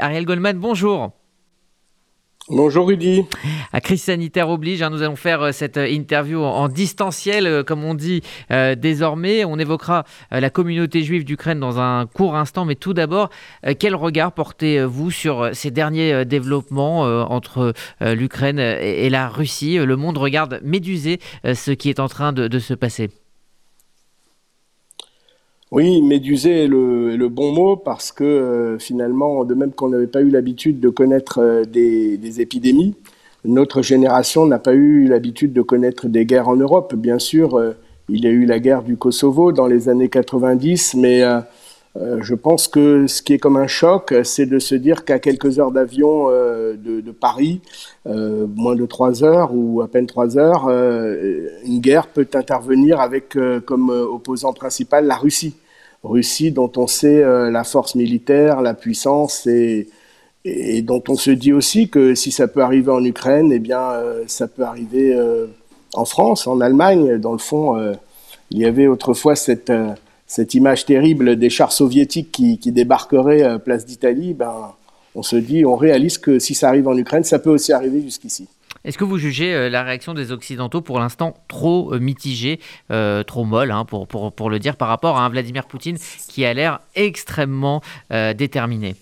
Ariel Goldman, bonjour. Bonjour Rudy. À crise sanitaire oblige, hein, nous allons faire euh, cette euh, interview en distanciel, euh, comme on dit désormais. On évoquera la communauté juive d'Ukraine dans un court instant, mais tout d'abord, quel regard portez-vous sur ces derniers développements entre l'Ukraine et la Russie? Le monde regarde médusé ce qui est en train de se passer. Oui, médusé est le, bon mot parce que euh, finalement, de même qu'on n'avait pas eu l'habitude de connaître euh, des, épidémies, notre génération n'a pas eu l'habitude de connaître des guerres en Europe. Bien sûr, euh, il y a eu la guerre du Kosovo dans les années 90, mais je pense que ce qui est comme un choc, c'est de se dire qu'à quelques heures d'avion de, de, Paris, moins de trois heures ou à peine trois heures, une guerre peut intervenir avec comme opposant principal la Russie. Russie dont on sait euh, la force militaire, la puissance et, et, dont on se dit aussi que si ça peut arriver en Ukraine, eh bien euh, ça peut arriver euh, en France, en Allemagne. Dans le fond, il y avait autrefois cette, cette image terrible des chars soviétiques qui, débarqueraient place d'Italie. Ben, on se dit, on réalise que si ça arrive en Ukraine, ça peut aussi arriver jusqu'ici. Est-ce que vous jugez euh, la réaction des Occidentaux pour l'instant trop euh, mitigée, euh, trop molle, hein, pour, le dire, par rapport à un Vladimir Poutine qui a l'air extrêmement déterminé?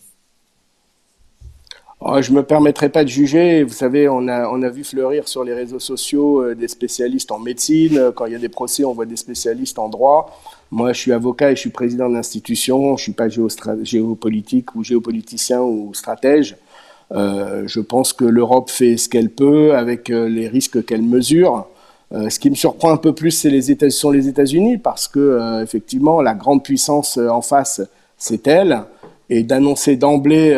Oh, Je ne me permettrai pas de juger. Vous savez, on a, on a vu fleurir sur les réseaux sociaux des spécialistes en médecine. Quand il y a des procès, on voit des spécialistes en droit. Moi, je suis avocat et je suis président d'institution. Je ne suis pas géopolitique ou géopoliticien ou stratège. Euh, je pense que l'Europe fait ce qu'elle peut avec euh, les risques qu'elle mesure. Euh, ce qui me surprend un peu plus, c'est les États, sont les États-Unis parce que effectivement, la grande puissance en face, c'est elle. Et d'annoncer d'emblée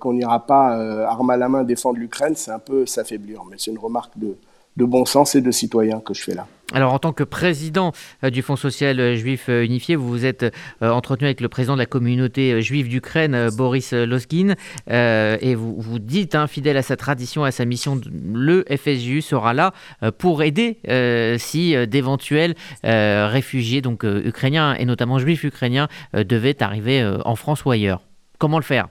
qu'on n'ira pas arme à la main défendre l'Ukraine, c'est un peu s'affaiblir. Mais c'est une remarque de, de bon sens et de citoyen que je fais là. Alors, en tant que président euh, du Fonds social euh, juif euh, unifié, vous vous êtes entretenu avec le président de la communauté juive d'Ukraine, Boris Loskin, et vous, vous dites, hein, fidèle à sa tradition, à sa mission, le FSJU sera là pour aider si d'éventuels réfugiés, donc ukrainiens et notamment juifs ukrainiens, devaient arriver en France ou ailleurs. Comment le faire?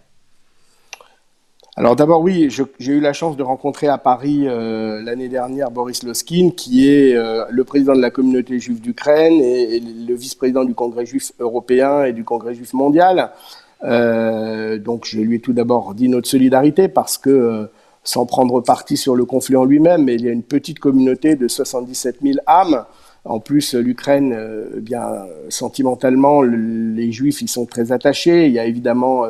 Alors d'abord oui, j'ai eu la chance de rencontrer à Paris euh, l'année dernière Boris Loskin, qui est euh, le président de la communauté juive d'Ukraine et, le vice-président du Congrès juif européen et du Congrès juif mondial. Euh, donc je lui ai tout d'abord dit notre solidarité parce que sans prendre parti sur le conflit en lui-même, il y a une petite communauté de 77 000 âmes. En plus, l'Ukraine, eh bien sentimentalement, les Juifs, ils sont très attachés. Il y a évidemment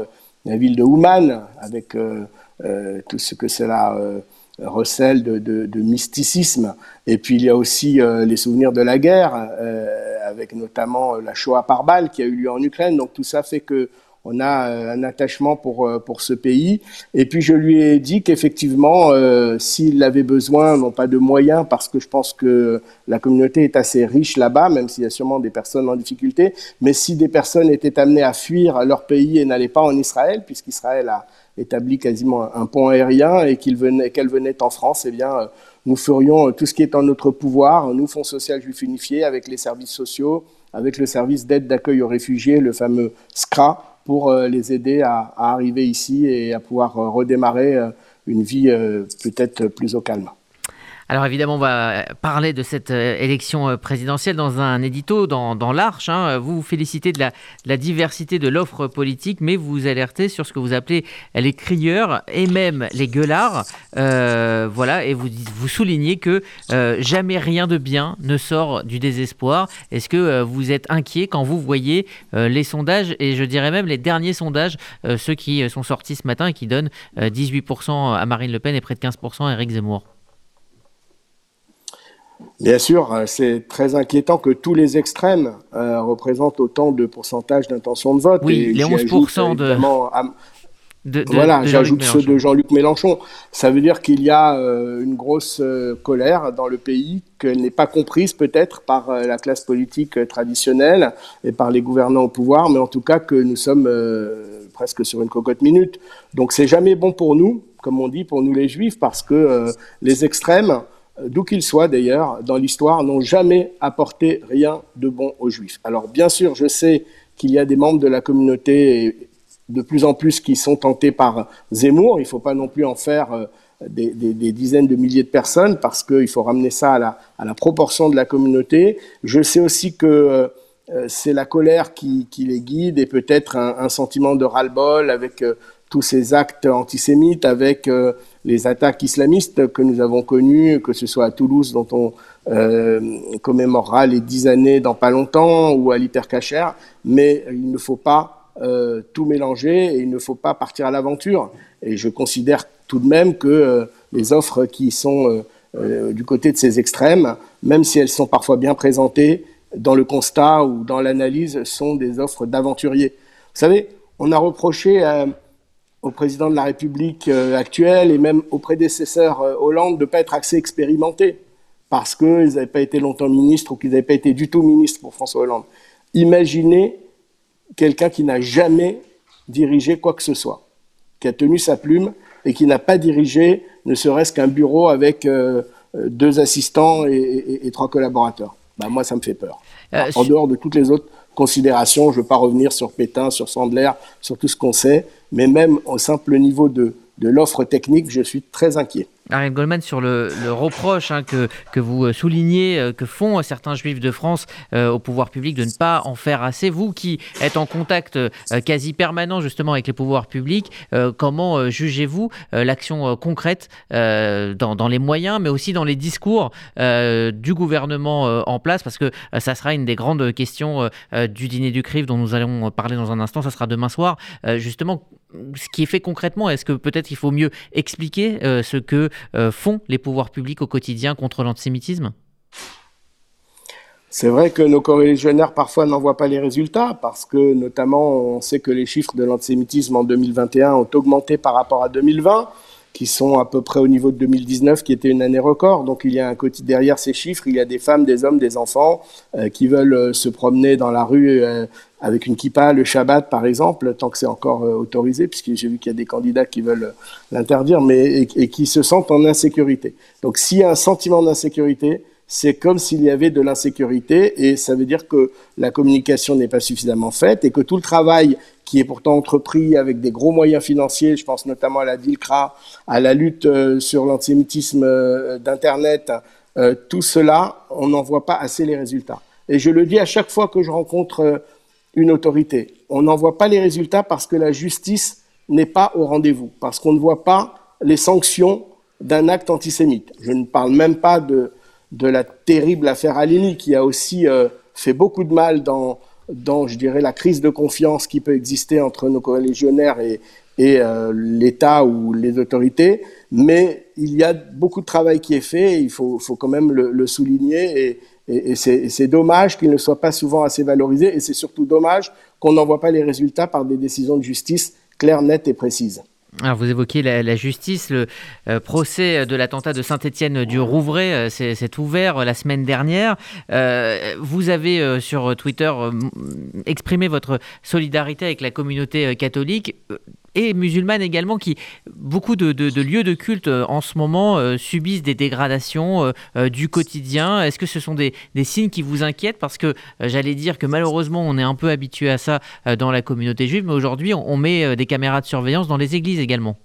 la ville de Ouman avec euh, tout ce que cela euh, recèle de, mysticisme. Et puis il y a aussi euh, les souvenirs de la guerre, avec notamment la Shoah par balle qui a eu lieu en Ukraine. Donc tout ça fait que on a un attachement pour, pour ce pays. Et puis je lui ai dit qu'effectivement, s'il avait besoin, non pas de moyens, parce que je pense que la communauté est assez riche là-bas, même s'il y a sûrement des personnes en difficulté, mais si des personnes étaient amenées à fuir leur pays et n'allaient pas en Israël, puisqu'Israël a établi quasiment un pont aérien et qu'elle venait, venait en France, eh bien, euh, nous ferions euh, tout ce qui est en notre pouvoir, nous, Fonds social juif unifié, avec les services sociaux, avec le service d'aide d'accueil aux réfugiés, le fameux SCRA, pour euh, les aider à, arriver ici et à pouvoir redémarrer une vie peut-être plus au calme. Alors évidemment, on va parler de cette euh, élection euh, présidentielle dans un édito dans, l'Arche. Hein. Vous vous félicitez de la, diversité de l'offre politique, mais vous vous alertez sur ce que vous appelez les crieurs et même les gueulards. Euh, voilà, et vous, soulignez que jamais rien de bien ne sort du désespoir. Est-ce que vous êtes inquiet quand vous voyez les sondages, et je dirais même les derniers sondages, ceux qui sont sortis ce matin et qui donnent 18% à Marine Le Pen et près de 15% à Éric Zemmour? Bien sûr, euh, c'est très inquiétant que tous les extrêmes euh, représentent autant de pourcentage d'intention de vote. Oui, les 11% de... voilà, j'ajoute ceux de Jean-Luc Mélenchon. Ça veut dire qu'il y a euh, une grosse colère dans le pays, qu'elle n'est pas comprise peut-être par la classe politique traditionnelle et par les gouvernants au pouvoir, mais en tout cas que nous sommes presque sur une cocotte minute. Donc c'est jamais bon pour nous, comme on dit, pour nous les juifs, parce que les extrêmes d'où qu'ils soient d'ailleurs, dans l'histoire, n'ont jamais apporté rien de bon aux Juifs. Alors bien sûr, je sais qu'il y a des membres de la communauté, de plus en plus qui sont tentés par Zemmour. Il ne faut pas non plus en faire des, dizaines de milliers de personnes parce qu'il faut ramener ça à la, proportion de la communauté. Je sais aussi que c'est la colère qui, qui, les guide et peut-être un, un, sentiment de ras-le-bol avec tous ces actes antisémites, avec les attaques islamistes que nous avons connues, que ce soit à Toulouse, dont on euh, commémorera les dix années dans pas longtemps, ou à l'hypercacher, mais il ne faut pas euh, tout mélanger et il ne faut pas partir à l'aventure. Et je considère tout de même que euh, les offres qui sont du côté de ces extrêmes, même si elles sont parfois bien présentées, dans le constat ou dans l'analyse, sont des offres d'aventuriers. Vous savez, on a reproché au président de la République euh, actuelle et même aux prédécesseurs euh, Hollande de ne pas être assez expérimentés parce qu'ils n'avaient pas été longtemps ministres ou qu'ils n'avaient pas été du tout ministres pour François Hollande. Imaginez quelqu'un qui n'a jamais dirigé quoi que ce soit, qui a tenu sa plume et qui n'a pas dirigé ne serait-ce qu'un bureau avec euh, deux assistants et, trois collaborateurs. Bah, moi, ça me fait peur. en dehors de toutes les autres je ne veux pas revenir sur Pétain, sur Sandler, sur tout ce qu'on sait, mais même au simple niveau de l'offre technique, je suis très inquiet. Ariel Goldman, sur le, reproche hein, que, que, vous euh, soulignez, euh, que font certains juifs de France euh, au pouvoir public de ne pas en faire assez, vous qui êtes en contact quasi permanent justement avec les pouvoirs publics, comment jugez-vous l'action concrète dans, les moyens, mais aussi dans les discours du gouvernement en place? Parce que ça sera une des grandes questions du dîner du CRIF dont nous allons parler dans un instant, ça sera demain soir. justement, ce qui est fait concrètement, est-ce que peut-être il faut mieux expliquer ce que euh, font les pouvoirs publics au quotidien contre l'antisémitisme? C'est vrai que nos corréligionnaires parfois n'en voient pas les résultats parce que notamment on sait que les chiffres de l'antisémitisme en 2021 ont augmenté par rapport à 2020 qui sont à peu près au niveau de 2019 qui était une année record. Donc il y a un côté derrière ces chiffres, il y a des femmes, des hommes, des enfants euh, qui veulent euh, se promener dans la rue avec une kippa le Shabbat par exemple, tant que c'est encore euh, autorisé, puisque j'ai vu qu'il y a des candidats qui veulent euh, l'interdire, mais et, qui se sentent en insécurité. Donc s'il y a un sentiment d'insécurité, c'est comme s'il y avait de l'insécurité, et ça veut dire que la communication n'est pas suffisamment faite, et que tout le travail qui est pourtant entrepris avec des gros moyens financiers, je pense notamment à la DILCRA, à la lutte euh, sur l'antisémitisme d'Internet, tout cela, on n'en voit pas assez les résultats. Et je le dis à chaque fois que je rencontre une autorité. On n'en voit pas les résultats parce que la justice n'est pas au rendez-vous, parce qu'on ne voit pas les sanctions d'un acte antisémite. Je ne parle même pas de, de la terrible affaire Alini qui a aussi euh, fait beaucoup de mal dans, dans, je dirais, la crise de confiance qui peut exister entre nos collégionnaires et, euh, l'État ou les autorités. Mais il y a beaucoup de travail qui est fait, il faut, faut quand même le, le souligner, et, et, c'est dommage qu'il ne soit pas souvent assez valorisé, et c'est surtout dommage qu'on n'en voit pas les résultats par des décisions de justice claires, nettes et précises. Alors vous évoquez la, justice, le euh, procès de l'attentat de Saint-Étienne du Rouvray euh, s'est ouvert euh, la semaine dernière. vous avez sur Twitter exprimé votre solidarité avec la communauté catholique et musulmane également, qui beaucoup de, lieux de culte euh, en ce moment euh, subissent des dégradations euh, du quotidien. Est-ce que ce sont des, signes qui vous inquiètent? Parce que j'allais dire que malheureusement, on est un peu habitué à ça dans la communauté juive, mais aujourd'hui, on, met des caméras de surveillance dans les églises également.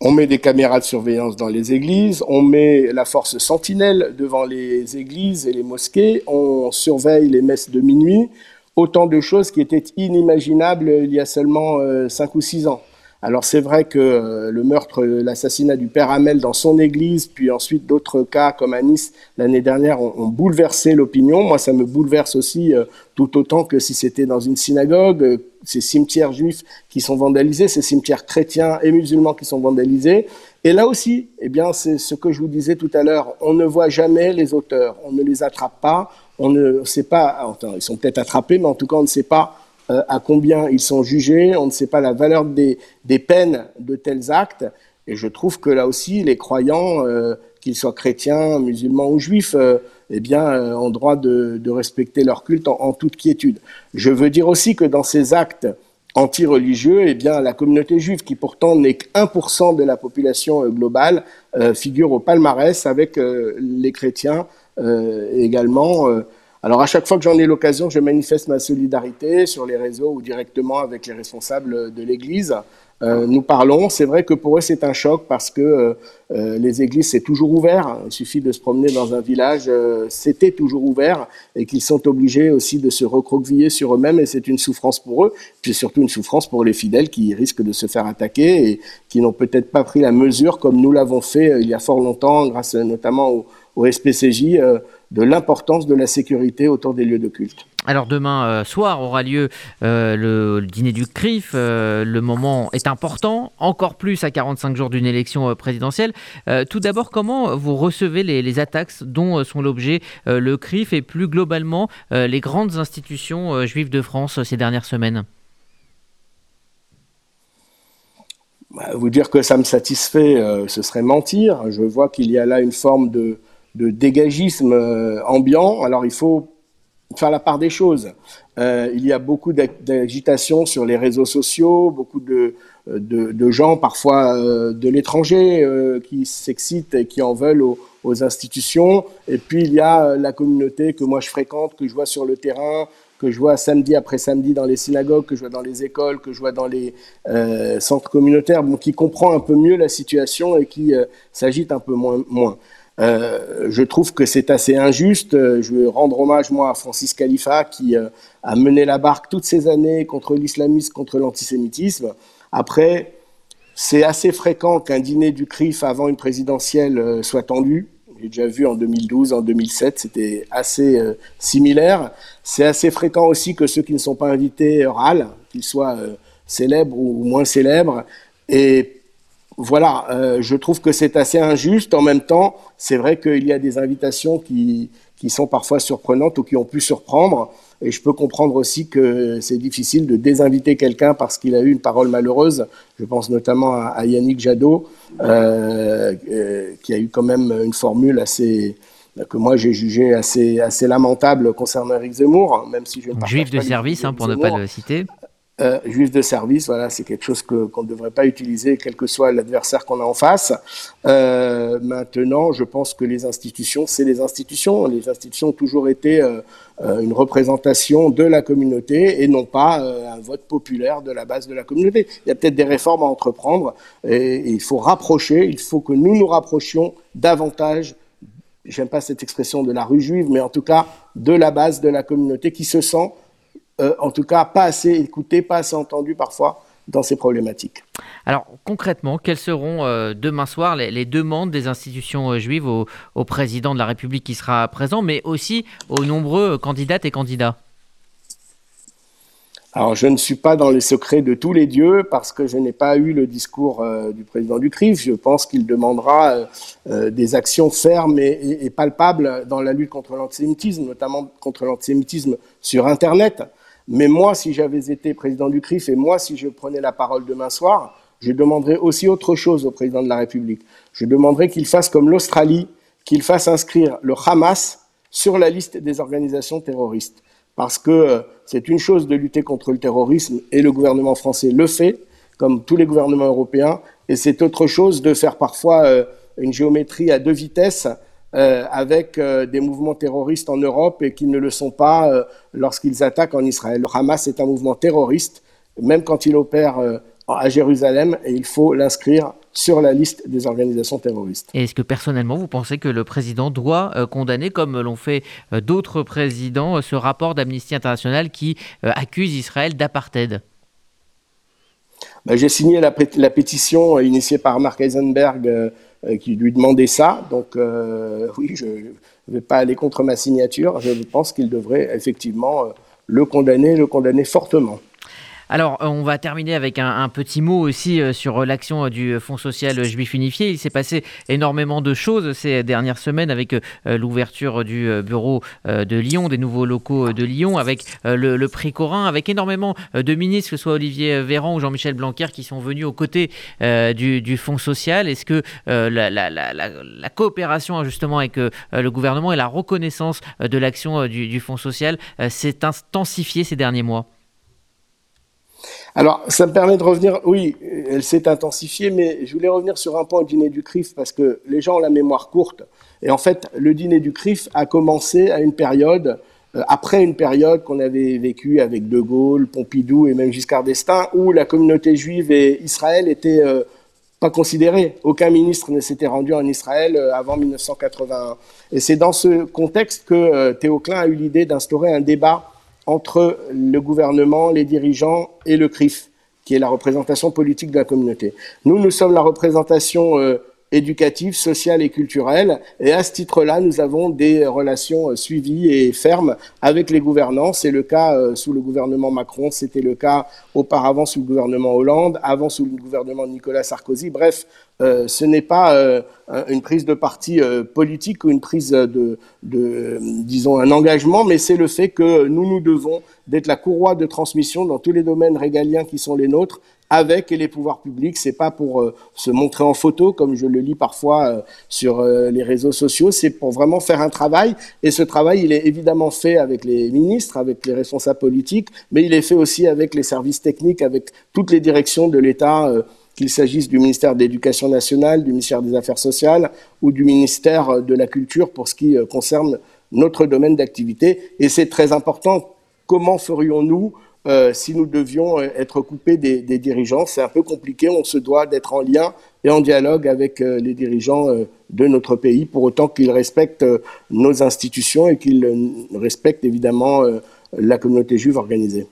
On met des caméras de surveillance dans les églises, on met la force sentinelle devant les églises et les mosquées, on surveille les messes de minuit, autant de choses qui étaient inimaginables il y a seulement euh, cinq ou six ans. Alors c'est vrai que euh, le meurtre, l'assassinat du père Hamel dans son église, puis ensuite d'autres cas comme à Nice l'année dernière ont, bouleversé l'opinion. Moi, ça me bouleverse aussi euh, tout autant que si c'était dans une synagogue, ces cimetières juifs qui sont vandalisés, ces cimetières chrétiens et musulmans qui sont vandalisés. Et là aussi, eh bien, c'est ce que je vous disais tout à l'heure, on ne voit jamais les auteurs, on ne les attrape pas, on ne sait pas, ils sont peut-être attrapés, mais en tout cas, on ne sait pas euh, à combien ils sont jugés, on ne sait pas la valeur des, peines de tels actes. Et je trouve que là aussi, les croyants, euh, qu'ils soient chrétiens, musulmans ou juifs, euh, eh bien, ont droit de, respecter leur culte en, toute quiétude. Je veux dire aussi que dans ces actes anti-religieux, eh bien, la communauté juive, qui pourtant n'est que 1% de la population globale, figure au palmarès avec les chrétiens, euh, également. Euh, Alors à chaque fois que j'en ai l'occasion, je manifeste ma solidarité sur les réseaux ou directement avec les responsables de l'Église. Euh, nous parlons. C'est vrai que pour eux, c'est un choc parce que euh, euh, les églises, c'est toujours ouvert. Il suffit de se promener dans un village, c'était toujours ouvert et qu'ils sont obligés aussi de se recroqueviller sur eux-mêmes et c'est une souffrance pour eux, puis surtout une souffrance pour les fidèles qui risquent de se faire attaquer et qui n'ont peut-être pas pris la mesure comme nous l'avons fait il y a fort longtemps, grâce notamment au, au SPCJ, de l'importance de la sécurité autour des lieux de culte. Alors demain euh, soir aura lieu euh, le, dîner du CRIF. Euh, le moment est important, encore plus à 45 jours d'une élection présidentielle. tout d'abord, comment vous recevez les, attaques dont sont l'objet le CRIF et plus globalement les grandes institutions juives de France ces dernières semaines? Bah, Vous dire que ça me satisfait, ce serait mentir. Je vois qu'il y a là une forme de dégagisme ambiant. Alors il faut faire la part des choses. Euh, il y a beaucoup d'agitation sur les réseaux sociaux, beaucoup de, de, de gens, parfois euh, de l'étranger, euh, qui s'excitent et qui en veulent aux, institutions. Et puis il y a la communauté que moi je fréquente, que je vois sur le terrain, que je vois samedi après samedi dans les synagogues, que je vois dans les écoles, que je vois dans les euh, centres communautaires, bon, qui comprend un peu mieux la situation et qui s'agite un peu moins. Euh, je trouve que c'est assez injuste. Euh, je veux rendre hommage, moi, à Francis Khalifa, qui euh, a mené la barque toutes ces années contre l'islamisme, contre l'antisémitisme. Après, c'est assez fréquent qu'un dîner du CRIF avant une présidentielle soit tendu. J'ai déjà vu en 2012, en 2007, c'était assez similaire. C'est assez fréquent aussi que ceux qui ne sont pas invités râlent, qu'ils soient célèbres ou moins célèbres. Et voilà, euh, je trouve que c'est assez injuste. En même temps, c'est vrai qu'il y a des invitations qui, qui sont parfois surprenantes ou qui ont pu surprendre. Et je peux comprendre aussi que c'est difficile de désinviter quelqu'un parce qu'il a eu une parole malheureuse. Je pense notamment à, Yannick Jadot, euh, euh, qui a eu quand même une formule assez que moi j'ai jugé assez, assez lamentable concernant Eric Zemmour, même si je ne Juif de service, hein, pour ne pas le citer. Euh, juif de service, voilà, c'est quelque chose que qu'on ne devrait pas utiliser, quel que soit l'adversaire qu'on a en face. Euh, maintenant, je pense que les institutions, c'est les institutions. Les institutions ont toujours été euh, euh une représentation de la communauté et non pas euh, un vote populaire de la base de la communauté. Il y a peut-être des réformes à entreprendre et, et il faut rapprocher, il faut que nous nous rapprochions davantage j'aime pas cette expression de la rue juive, mais en tout cas de la base de la communauté qui se sent euh, en tout cas pas assez écouté, pas assez entendu parfois dans ces problématiques. Alors concrètement, quelles seront euh, demain soir les, demandes des institutions euh, juives au, président de la République qui sera présent, mais aussi aux nombreux candidates et candidats? Alors, je ne suis pas dans les secrets de tous les dieux parce que je n'ai pas eu le discours du président du CRIF. Je pense qu'il demandera des actions fermes et, et, palpables dans la lutte contre l'antisémitisme, notamment contre l'antisémitisme sur Internet. Mais moi, si j'avais été président du CRIF et moi, si je prenais la parole demain soir, je demanderais aussi autre chose au président de la République. Je demanderais qu'il fasse comme l'Australie, qu'il fasse inscrire le Hamas sur la liste des organisations terroristes. Parce que euh, c'est une chose de lutter contre le terrorisme et le gouvernement français le fait, comme tous les gouvernements européens, et c'est autre chose de faire parfois euh, une géométrie à deux vitesses avec euh, des mouvements terroristes en Europe et qui ne le sont pas euh, lorsqu'ils attaquent en Israël. Le Hamas est un mouvement terroriste, même quand il opère à Jérusalem, et il faut l'inscrire sur la liste des organisations terroristes. est-ce que personnellement, vous pensez que le président doit condamner, comme l'ont fait d'autres présidents, ce rapport d'Amnesty International qui accuse Israël d'apartheid? Ben, J'ai signé la, la, pétition initiée par Mark Eisenberg euh, qui lui demandait ça. Donc euh, oui, je ne vais pas aller contre ma signature. Je pense qu'il devrait effectivement euh, le condamner, le condamner fortement. Alors, euh, on va terminer avec un, petit mot aussi euh, sur l'action euh, du Fonds social juif unifié. Il s'est passé énormément de choses ces dernières semaines avec l'ouverture du bureau de Lyon, des nouveaux locaux de Lyon, avec le, prix Corin, avec énormément de ministres, que ce soit Olivier Véran ou Jean-Michel Blanquer, qui sont venus aux côtés du, Fonds social. Est-ce que la, coopération justement avec le gouvernement et la reconnaissance de l'action du Fonds social s'est intensifiée ces derniers mois? Alors, ça me permet de revenir, oui, elle s'est intensifiée, mais je voulais revenir sur un point au dîner du CRIF, parce que les gens ont la mémoire courte. Et en fait, le dîner du CRIF a commencé à une période après une période qu'on avait vécue avec De Gaulle, Pompidou et même Giscard d'Estaing, où la communauté juive et Israël étaient pas considérés. Aucun ministre ne s'était rendu en Israël avant 1981. Et c'est dans ce contexte que Théo Klein a eu l'idée d'instaurer un débat entre le gouvernement, les dirigeants et le CRIF, qui est la représentation politique de la communauté. Nous, nous sommes la représentation euh, éducative, sociale et culturelle. Et à ce titre-là, nous avons des relations euh, suivies et fermes avec les gouvernants. C'est le cas euh, sous le gouvernement Macron, c'était le cas auparavant sous le gouvernement Hollande, avant sous le gouvernement de Nicolas Sarkozy. Bref, euh, ce n'est pas une prise de parti politique ou une prise de, de disons, un engagement, mais c'est le fait que nous nous devons d'être la courroie de transmission dans tous les domaines régaliens qui sont les nôtres, avec les pouvoirs publics. C'est pas pour euh, se montrer en photo, comme je le lis parfois euh, sur euh, les réseaux sociaux. C'est pour vraiment faire un travail. Et ce travail, il est évidemment fait avec les ministres, avec les responsables politiques, mais il est fait aussi avec les services techniques, avec toutes les directions de l'État qu'il s'agisse du ministère de l'Éducation nationale, du ministère des Affaires sociales ou du ministère de la Culture pour ce qui concerne notre domaine d'activité. Et c'est très important. Comment ferions-nous euh, si nous devions euh, être coupés des, dirigeants. C'est un peu compliqué, on se doit d'être en lien et en dialogue avec euh, les dirigeants de notre pays, pour autant qu'ils respectent nos institutions et qu'ils respectent évidemment la communauté juive organisée.